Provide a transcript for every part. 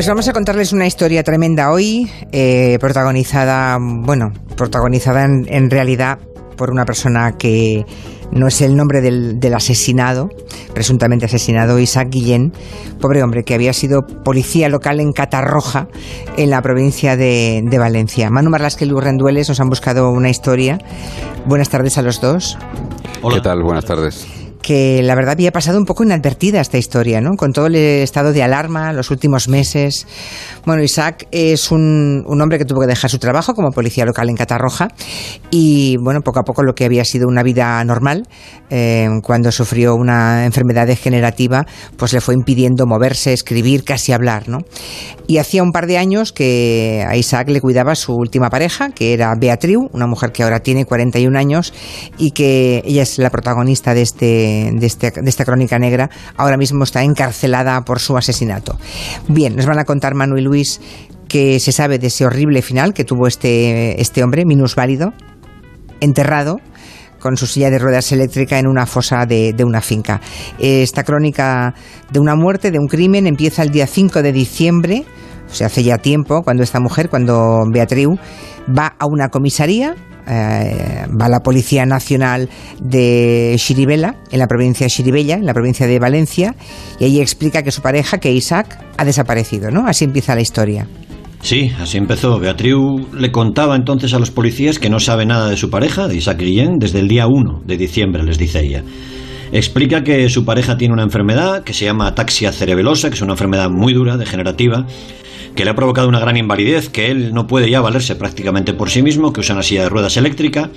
Pues vamos a contarles una historia tremenda hoy, eh, protagonizada, bueno, protagonizada en, realidad por una persona que no es el nombre del, asesinado, presuntamente asesinado, Isaac Guillén, pobre hombre que había sido policía local en Catarroja, en la provincia de, Valencia. Manu Marlasque y Luis Rendueles nos han buscado una historia. Buenas tardes a los dos. Hola. ¿Qué tal? Buenas tardes que la verdad había pasado un poco inadvertida esta historia, ¿no? Con todo el estado de alarma los últimos meses. Bueno, Isaac es un, hombre que tuvo que dejar su trabajo como policía local en Catarroja y, bueno, poco a poco lo que había sido una vida normal, eh, cuando sufrió una enfermedad degenerativa, pues le fue impidiendo moverse, escribir, casi hablar, ¿no? Y hacía un par de años que a Isaac le cuidaba su última pareja, que era Beatriz, una mujer que ahora tiene 41 años y que ella es la protagonista de este este, de, esta crónica negra, ahora mismo está encarcelada por su asesinato. Bien, nos van a contar Manu y Luis que se sabe de ese horrible final que tuvo este, este hombre, minusválido, enterrado con su silla de ruedas eléctrica en una fosa de, una finca. Esta crónica de una muerte, de un crimen, empieza el día 5 de diciembre, o sea, hace ya tiempo, cuando esta mujer, cuando Beatriz va a una comisaría eh, va la Policía Nacional de Chiribella, en la provincia de Chiribella, en la provincia de Valencia, y ahí explica que su pareja, que Isaac, ha desaparecido, ¿no? Así empieza la historia. Sí, así empezó. Beatriz le contaba entonces a los policías que no sabe nada de su pareja, de Isaac Guillén, desde el día 1 de diciembre, les dice ella. Explica que su pareja tiene una enfermedad que se llama ataxia cerebelosa, que es una enfermedad muy dura, degenerativa, que le ha provocado una gran invalidez, que él no puede ya valerse prácticamente por sí mismo, que usa una silla de ruedas eléctrica.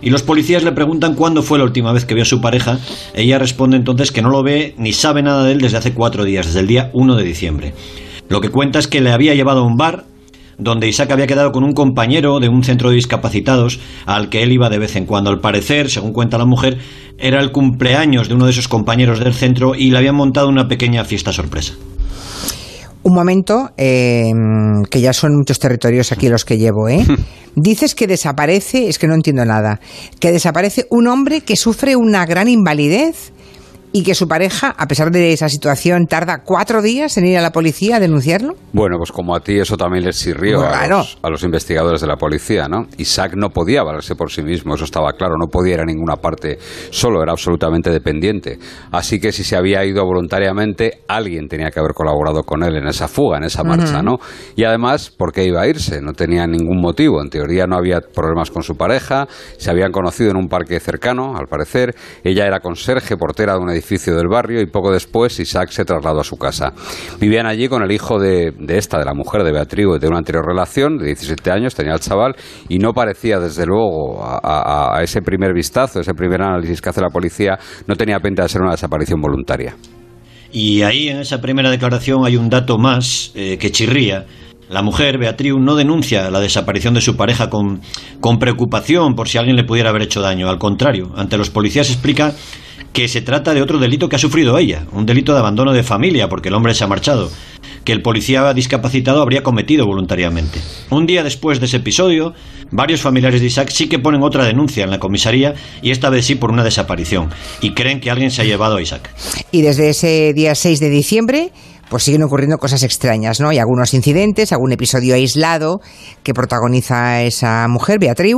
Y los policías le preguntan cuándo fue la última vez que vio a su pareja. Ella responde entonces que no lo ve ni sabe nada de él desde hace cuatro días, desde el día 1 de diciembre. Lo que cuenta es que le había llevado a un bar donde Isaac había quedado con un compañero de un centro de discapacitados al que él iba de vez en cuando. Al parecer, según cuenta la mujer, era el cumpleaños de uno de esos compañeros del centro y le habían montado una pequeña fiesta sorpresa un momento, eh, que ya son muchos territorios aquí los que llevo, ¿eh? Dices que desaparece, es que no entiendo nada, que desaparece un hombre que sufre una gran invalidez y que su pareja, a pesar de esa situación, tarda cuatro días en ir a la policía a denunciarlo? Bueno, pues como a ti eso también les sirvió a, los, investigadores de la policía, ¿no? Isaac no podía valerse por sí mismo, eso estaba claro, no podía ir a ninguna parte solo, era absolutamente dependiente. Así que si se había ido voluntariamente, alguien tenía que haber colaborado con él en esa fuga, en esa marcha, ¿no? Y además, ¿por qué iba a irse? No tenía ningún motivo, en teoría no había problemas con su pareja, se habían conocido en un parque cercano, al parecer, ella era conserje, portera de una edificio del barrio y poco después Isaac se trasladó a su casa. Vivían allí con el hijo de, esta, de la mujer de Beatriz, de una anterior relación, de 17 años, tenía el chaval, y no parecía, desde luego, a, ese primer vistazo, ese primer análisis que hace la policía, no tenía pinta de ser una desaparición voluntaria. Y ahí, en esa primera declaración, hay un dato más eh, que chirría. La mujer, Beatriz, no denuncia la desaparición de su pareja con, con preocupación por si alguien le pudiera haber hecho daño. Al contrario, ante los policías explica que se trata de otro delito que ha sufrido ella, un delito de abandono de familia porque el hombre se ha marchado, que el policía discapacitado habría cometido voluntariamente. Un día después de ese episodio, varios familiares de Isaac sí que ponen otra denuncia en la comisaría y esta vez sí por una desaparición y creen que alguien se ha llevado a Isaac. Y desde ese día 6 de diciembre pues siguen ocurriendo cosas extrañas, ¿no? Hay algunos incidentes, algún episodio aislado que protagoniza esa mujer, Beatriz,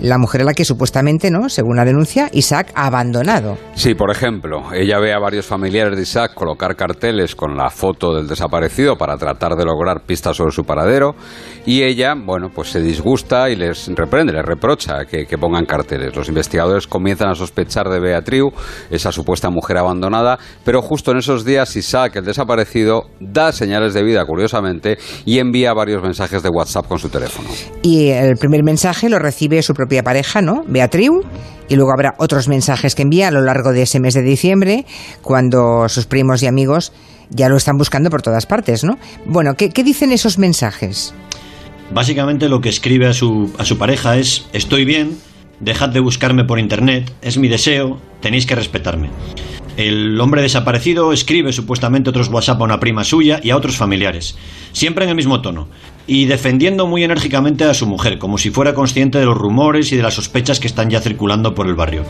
la mujer a la que supuestamente, ¿no? Según la denuncia, Isaac ha abandonado. Sí, por ejemplo, ella ve a varios familiares de Isaac colocar carteles con la foto del desaparecido para tratar de lograr pistas sobre su paradero y ella, bueno, pues se disgusta y les reprende, les reprocha que, que pongan carteles. Los investigadores comienzan a sospechar de Beatriz, esa supuesta mujer abandonada, pero justo en esos días Isaac, el desaparecido, da señales de vida, curiosamente, y envía varios mensajes de WhatsApp con su teléfono. Y el primer mensaje lo recibe su propia pareja, ¿no? Beatriz, y luego habrá otros mensajes que envía a lo largo de ese mes de diciembre, cuando sus primos y amigos ya lo están buscando por todas partes, ¿no? Bueno, ¿qué, qué dicen esos mensajes? Básicamente lo que escribe a su, a su pareja es, estoy bien, dejad de buscarme por internet, es mi deseo, tenéis que respetarme. El hombre desaparecido escribe supuestamente otros WhatsApp a una prima suya y a otros familiares, siempre en el mismo tono, y defendiendo muy enérgicamente a su mujer, como si fuera consciente de los rumores y de las sospechas que están ya circulando por el barrio.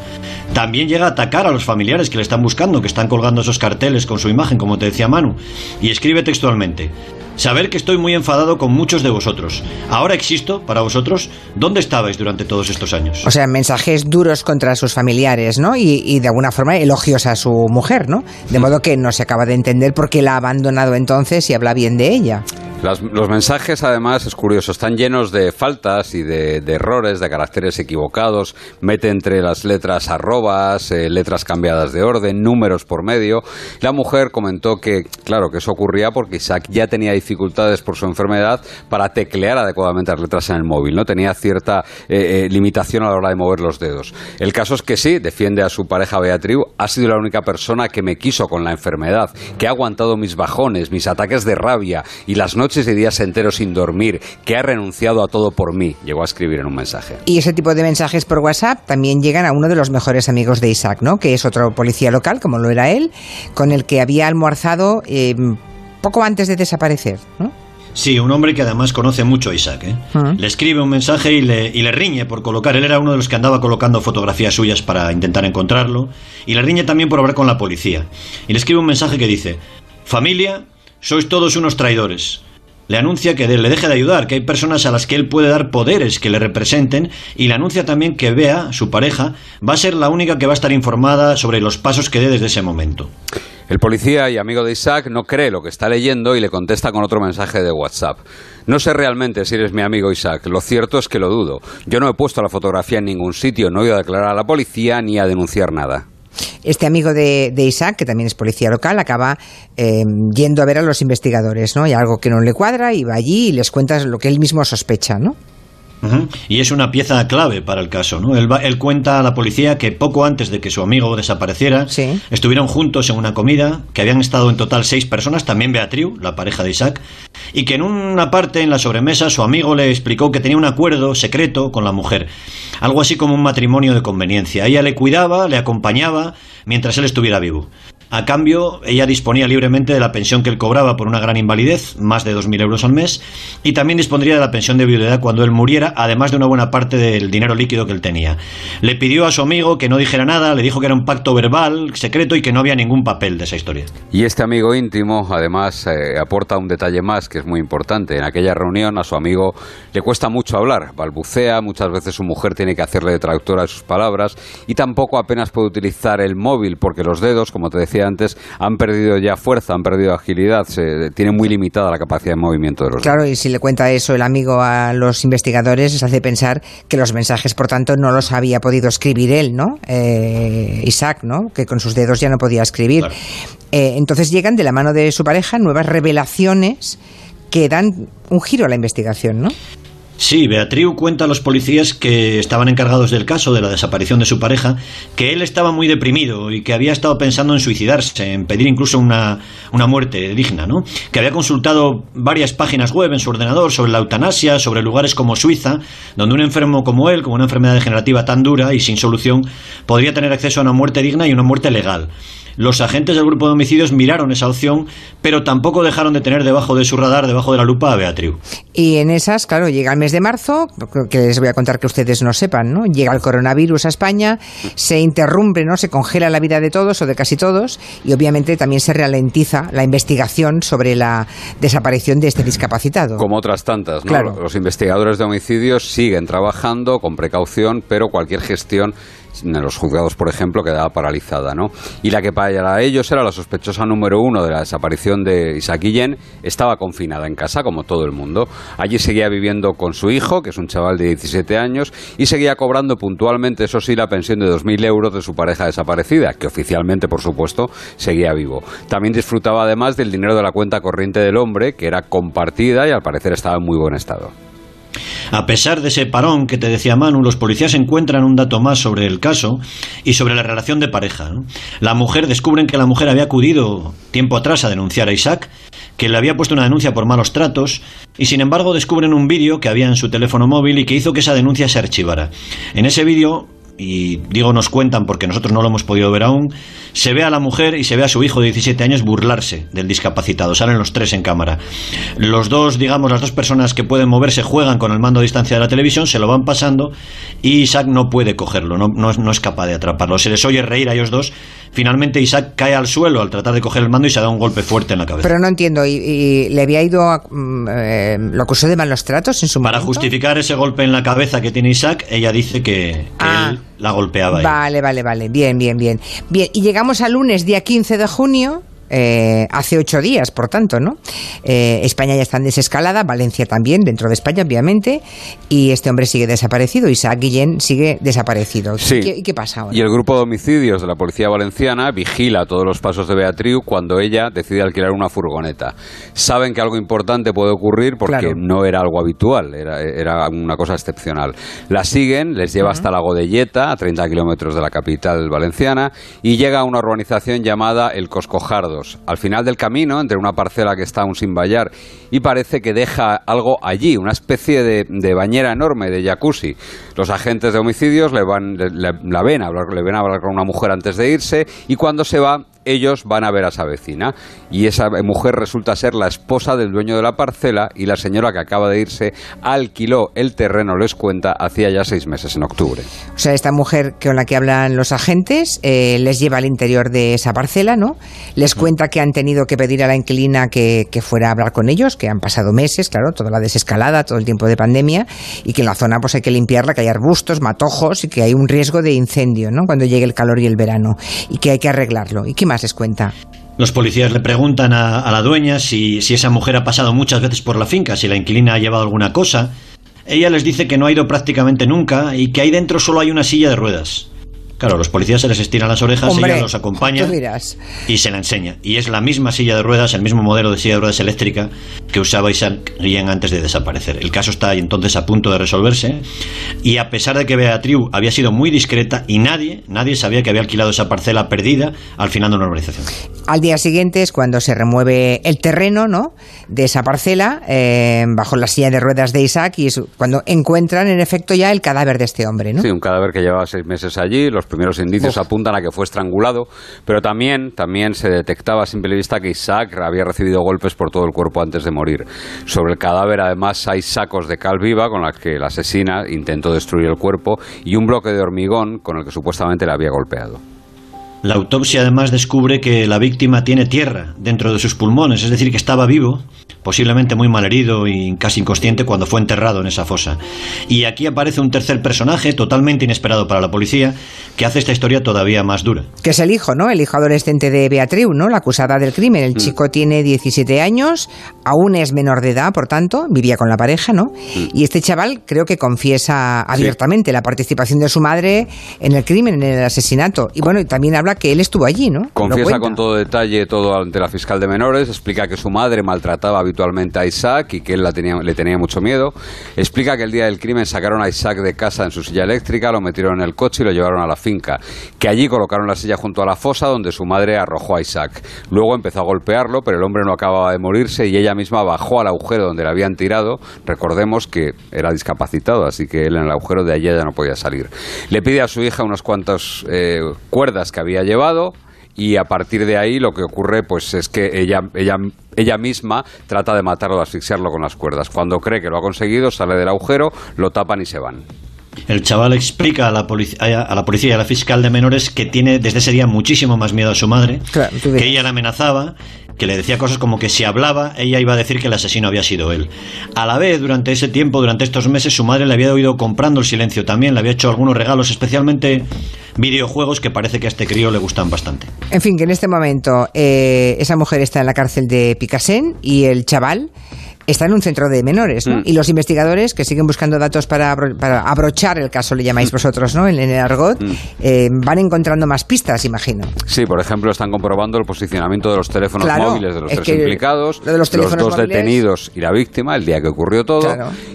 También llega a atacar a los familiares que le están buscando, que están colgando esos carteles con su imagen, como te decía Manu, y escribe textualmente, Saber que estoy muy enfadado con muchos de vosotros. Ahora existo para vosotros. ¿Dónde estabais durante todos estos años? O sea, mensajes duros contra sus familiares, ¿no? Y, y de alguna forma elogios a su mujer, ¿no? De modo que no se acaba de entender por qué la ha abandonado entonces y habla bien de ella los mensajes, además, es curioso, están llenos de faltas y de, errores, de caracteres equivocados. Mete entre las letras arrobas, eh, letras cambiadas de orden, números por medio. La mujer comentó que, claro, que eso ocurría porque Isaac ya tenía dificultades por su enfermedad para teclear adecuadamente las letras en el móvil. No tenía cierta eh, eh, limitación a la hora de mover los dedos. El caso es que sí, defiende a su pareja Beatriz. Ha sido la única persona que me quiso con la enfermedad, que ha aguantado mis bajones, mis ataques de rabia y las noches y días enteros sin dormir, que ha renunciado a todo por mí, llegó a escribir en un mensaje. Y ese tipo de mensajes por WhatsApp también llegan a uno de los mejores amigos de Isaac, ¿no? Que es otro policía local, como lo era él, con el que había almorzado eh, poco antes de desaparecer, ¿no? Sí, un hombre que además conoce mucho a Isaac. ¿eh? Ah. Le escribe un mensaje y le, y le riñe por colocar. Él era uno de los que andaba colocando fotografías suyas para intentar encontrarlo. Y le riñe también por hablar con la policía. Y le escribe un mensaje que dice: Familia, sois todos unos traidores le anuncia que le deje de ayudar, que hay personas a las que él puede dar poderes que le representen y le anuncia también que Bea, su pareja, va a ser la única que va a estar informada sobre los pasos que dé desde ese momento. El policía y amigo de Isaac no cree lo que está leyendo y le contesta con otro mensaje de WhatsApp. No sé realmente si eres mi amigo Isaac, lo cierto es que lo dudo. Yo no he puesto la fotografía en ningún sitio, no he ido a declarar a la policía ni a denunciar nada. Este amigo de, Isaac, que también es policía local, acaba eh, yendo a ver a los investigadores, ¿no? Hay algo que no le cuadra y va allí y les cuenta lo que él mismo sospecha, ¿no? Y es una pieza clave para el caso. ¿no? Él, él, cuenta a la policía que poco antes de que su amigo desapareciera, estuvieron juntos en una comida, que habían estado en total seis personas, también Beatriz, la pareja de Isaac, y que en una parte en la sobremesa su amigo le explicó que tenía un acuerdo secreto con la mujer, algo así como un matrimonio de conveniencia. Ella le cuidaba, le acompañaba mientras él estuviera vivo. A cambio, ella disponía libremente de la pensión que él cobraba por una gran invalidez, más de 2.000 euros al mes, y también dispondría de la pensión de viudedad cuando él muriera, además de una buena parte del dinero líquido que él tenía. Le pidió a su amigo que no dijera nada, le dijo que era un pacto verbal, secreto y que no había ningún papel de esa historia. Y este amigo íntimo, además, eh, aporta un detalle más que es muy importante. En aquella reunión a su amigo le cuesta mucho hablar, balbucea, muchas veces su mujer tiene que hacerle de traductora de sus palabras y tampoco apenas puede utilizar el móvil porque los dedos, como te decía, antes, han perdido ya fuerza, han perdido agilidad, se tiene muy limitada la capacidad de movimiento de los Claro, y si le cuenta eso el amigo a los investigadores, les hace pensar que los mensajes, por tanto, no los había podido escribir él, ¿no? Eh, Isaac, ¿no? Que con sus dedos ya no podía escribir. Eh, entonces llegan de la mano de su pareja nuevas revelaciones que dan un giro a la investigación, ¿no? Sí, Beatriz cuenta a los policías que estaban encargados del caso de la desaparición de su pareja que él estaba muy deprimido y que había estado pensando en suicidarse, en pedir incluso una, una muerte digna, ¿no? Que había consultado varias páginas web en su ordenador sobre la eutanasia, sobre lugares como Suiza, donde un enfermo como él, con una enfermedad degenerativa tan dura y sin solución, podría tener acceso a una muerte digna y una muerte legal. Los agentes del grupo de homicidios miraron esa opción, pero tampoco dejaron de tener debajo de su radar, debajo de la lupa, a Beatriz. Y en esas, claro, llega el mes de marzo, que les voy a contar que ustedes no sepan, ¿no? Llega el coronavirus a España, se interrumpe, ¿no? Se congela la vida de todos o de casi todos, y obviamente también se ralentiza la investigación sobre la desaparición de este discapacitado. Como otras tantas, ¿no? Claro. Los investigadores de homicidios siguen trabajando con precaución, pero cualquier gestión en los juzgados, por ejemplo, quedaba paralizada, ¿no? Y la que para ellos era la sospechosa número uno de la desaparición de Isaac Guillén, estaba confinada en casa, como todo el mundo. Allí seguía viviendo con su hijo, que es un chaval de 17 años, y seguía cobrando puntualmente, eso sí, la pensión de 2.000 euros de su pareja desaparecida, que oficialmente, por supuesto, seguía vivo. También disfrutaba además del dinero de la cuenta corriente del hombre, que era compartida y al parecer estaba en muy buen estado. A pesar de ese parón que te decía Manu, los policías encuentran un dato más sobre el caso y sobre la relación de pareja. La mujer descubren que la mujer había acudido tiempo atrás a denunciar a Isaac, que le había puesto una denuncia por malos tratos y sin embargo descubren un vídeo que había en su teléfono móvil y que hizo que esa denuncia se archivara. En ese vídeo y digo nos cuentan porque nosotros no lo hemos podido ver aún, se ve a la mujer y se ve a su hijo de 17 años burlarse del discapacitado. Salen los tres en cámara. Los dos, digamos, las dos personas que pueden moverse juegan con el mando a distancia de la televisión, se lo van pasando y Isaac no puede cogerlo, no, no, es capaz de atraparlo. Se les oye reír a ellos dos. Finalmente Isaac cae al suelo al tratar de coger el mando y se da un golpe fuerte en la cabeza. Pero no entiendo, ¿y, le había ido a, mm, eh, lo acusó de malos tratos en su Para justificar ese golpe en la cabeza que tiene Isaac, ella dice que, ah. él la golpeaba. Vale, vale, vale. Bien, bien, bien. Bien, y llegamos al lunes, día 15 de junio. Eh, hace ocho días, por tanto, ¿no? Eh, España ya está en desescalada, Valencia también, dentro de España, obviamente, y este hombre sigue desaparecido, Isaac Guillén sigue desaparecido. ¿Y, qué, pasa ahora? Y el grupo de homicidios de la Policía Valenciana vigila todos los pasos de Beatriz cuando ella decide alquilar una furgoneta. Saben que algo importante puede ocurrir porque no era algo habitual, era, era, una cosa excepcional. La siguen, les lleva hasta la Godelleta, a 30 kilómetros de la capital valenciana, y llega a una urbanización llamada El Coscojardo al final del camino, entre una parcela que está aún sin vallar y parece que deja algo allí, una especie de, bañera enorme, de jacuzzi. Los agentes de homicidios le van, la ven le ven a hablar con una mujer antes de irse y cuando se va ellos van a ver a esa vecina y esa mujer resulta ser la esposa del dueño de la parcela y la señora que acaba de irse alquiló el terreno, les cuenta, hacía ya seis meses, en octubre. O sea, esta mujer con la que hablan los agentes eh, les lleva al interior de esa parcela, ¿no? Les cuenta que han tenido que pedir a la inquilina que, que fuera a hablar con ellos, que han pasado meses, claro, toda la desescalada, todo el tiempo de pandemia y que en la zona pues hay que limpiarla, que hay arbustos, matojos y que hay un riesgo de incendio, ¿no? Cuando llegue el calor y el verano y que hay que arreglarlo. ¿Y qué más? Les cuenta? Los policías le preguntan a, la dueña si, si esa mujer ha pasado muchas veces por la finca, si la inquilina ha llevado alguna cosa. Ella les dice que no ha ido prácticamente nunca y que ahí dentro solo hay una silla de ruedas. Claro, los policías se les estiran las orejas, ella los acompaña y se la enseña. Y es la misma silla de ruedas, el mismo modelo de silla de ruedas eléctrica que usaba Isaac Rien antes de desaparecer. El caso está entonces a punto de resolverse y a pesar de que Beatriz había sido muy discreta y nadie, nadie sabía que había alquilado esa parcela perdida al final de una urbanización. Al día siguiente es cuando se remueve el terreno ¿no? de esa parcela eh, bajo la silla de ruedas de Isaac y es cuando encuentran en efecto ya el cadáver de este hombre. ¿no? Sí, un cadáver que llevaba seis meses allí. Los primeros indicios apuntan a que fue estrangulado, pero también, también se detectaba a simple vista que Isaac había recibido golpes por todo el cuerpo antes de morir. Sobre el cadáver además hay sacos de cal viva con las que la asesina intentó destruir el cuerpo y un bloque de hormigón con el que supuestamente le había golpeado. La autopsia además descubre que la víctima tiene tierra dentro de sus pulmones, es decir, que estaba vivo, posiblemente muy mal herido y casi inconsciente cuando fue enterrado en esa fosa. Y aquí aparece un tercer personaje, totalmente inesperado para la policía, que hace esta historia todavía más dura. Que es el hijo, ¿no? El hijo adolescente de Beatriz, ¿no? La acusada del crimen. El mm. chico tiene 17 años, aún es menor de edad, por tanto, vivía con la pareja, ¿no? Mm. Y este chaval creo que confiesa abiertamente la participación de su madre en el crimen, en el asesinato. Y bueno, también habla que él estuvo allí, ¿no? Confiesa con todo detalle todo ante la fiscal de menores, explica que su madre maltrataba habitualmente a Isaac y que él la tenía, le tenía mucho miedo. Explica que el día del crimen sacaron a Isaac de casa en su silla eléctrica, lo metieron en el coche y lo llevaron a la finca, que allí colocaron la silla junto a la fosa donde su madre arrojó a Isaac. Luego empezó a golpearlo, pero el hombre no acababa de morirse y ella misma bajó al agujero donde le habían tirado. Recordemos que era discapacitado, así que él en el agujero de allí ya no podía salir. Le pide a su hija unas cuantas eh, cuerdas que había llevado y a partir de ahí lo que ocurre pues es que ella, ella, ella misma trata de matarlo, de asfixiarlo con las cuerdas. Cuando cree que lo ha conseguido, sale del agujero, lo tapan y se van. El chaval explica a la, a la policía y a la fiscal de menores que tiene desde ese día muchísimo más miedo a su madre, que ella la amenazaba que le decía cosas como que si hablaba, ella iba a decir que el asesino había sido él. A la vez, durante ese tiempo, durante estos meses, su madre le había oído comprando el silencio también, le había hecho algunos regalos, especialmente videojuegos que parece que a este crío le gustan bastante. En fin, que en este momento eh, esa mujer está en la cárcel de Picasen y el chaval está en un centro de menores, ¿no? Mm. Y los investigadores que siguen buscando datos para, abrochar el caso, le llamáis mm. vosotros, ¿no? En, el argot, mm. eh, van encontrando más pistas, imagino. Sí, por ejemplo, están comprobando el posicionamiento de los teléfonos móviles de los tres implicados, los, dos detenidos y la víctima, el día que ocurrió todo.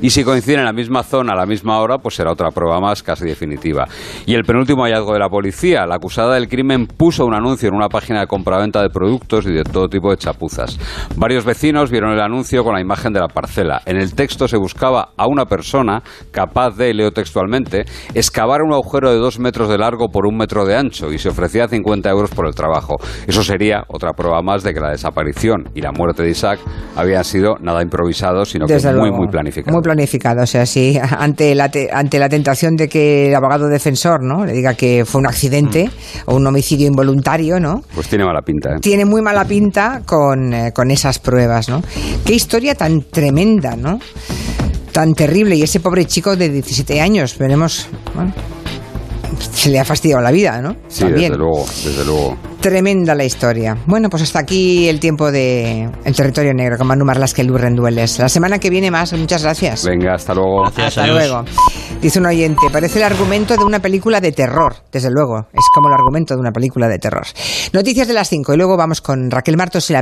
Y si coinciden en la misma zona a la misma hora, pues será otra prueba más casi definitiva. Y el penúltimo hallazgo de la policía, la acusada del crimen puso un anuncio en una página de compraventa de productos y de todo tipo de chapuzas. Varios vecinos vieron el anuncio con la imagen imagen de la parcela. En el texto se buscaba a una persona capaz de, leo textualmente, excavar un agujero de dos metros de largo por un metro de ancho y se ofrecía 50 euros por el trabajo. Eso sería otra prueba más de que la desaparición y la muerte de Isaac habían sido nada improvisados, sino que muy, muy planificados. Muy planificado, o sea, sí, ante la, ante la tentación de que el abogado defensor ¿no? le diga que fue un accidente mm. o un homicidio involuntario, ¿no? Pues tiene mala pinta. ¿eh? Tiene muy mala pinta con, eh, con esas pruebas, ¿no? Qué historia tan tremenda, ¿no? Tan terrible. Y ese pobre chico de 17 años, veremos, bueno, se le ha fastidiado la vida, ¿no? Sí, desde luego, desde luego. Tremenda la historia. Bueno, pues hasta aquí el tiempo de El Territorio Negro con Manu Marlasque y Luis Rendueles. La semana que viene más. Muchas gracias. Venga, hasta luego. hasta luego. Dice un oyente, parece el argumento de una película de terror. Desde luego, es como el argumento de una película de terror. Noticias de las 5 y luego vamos con Raquel Martos y la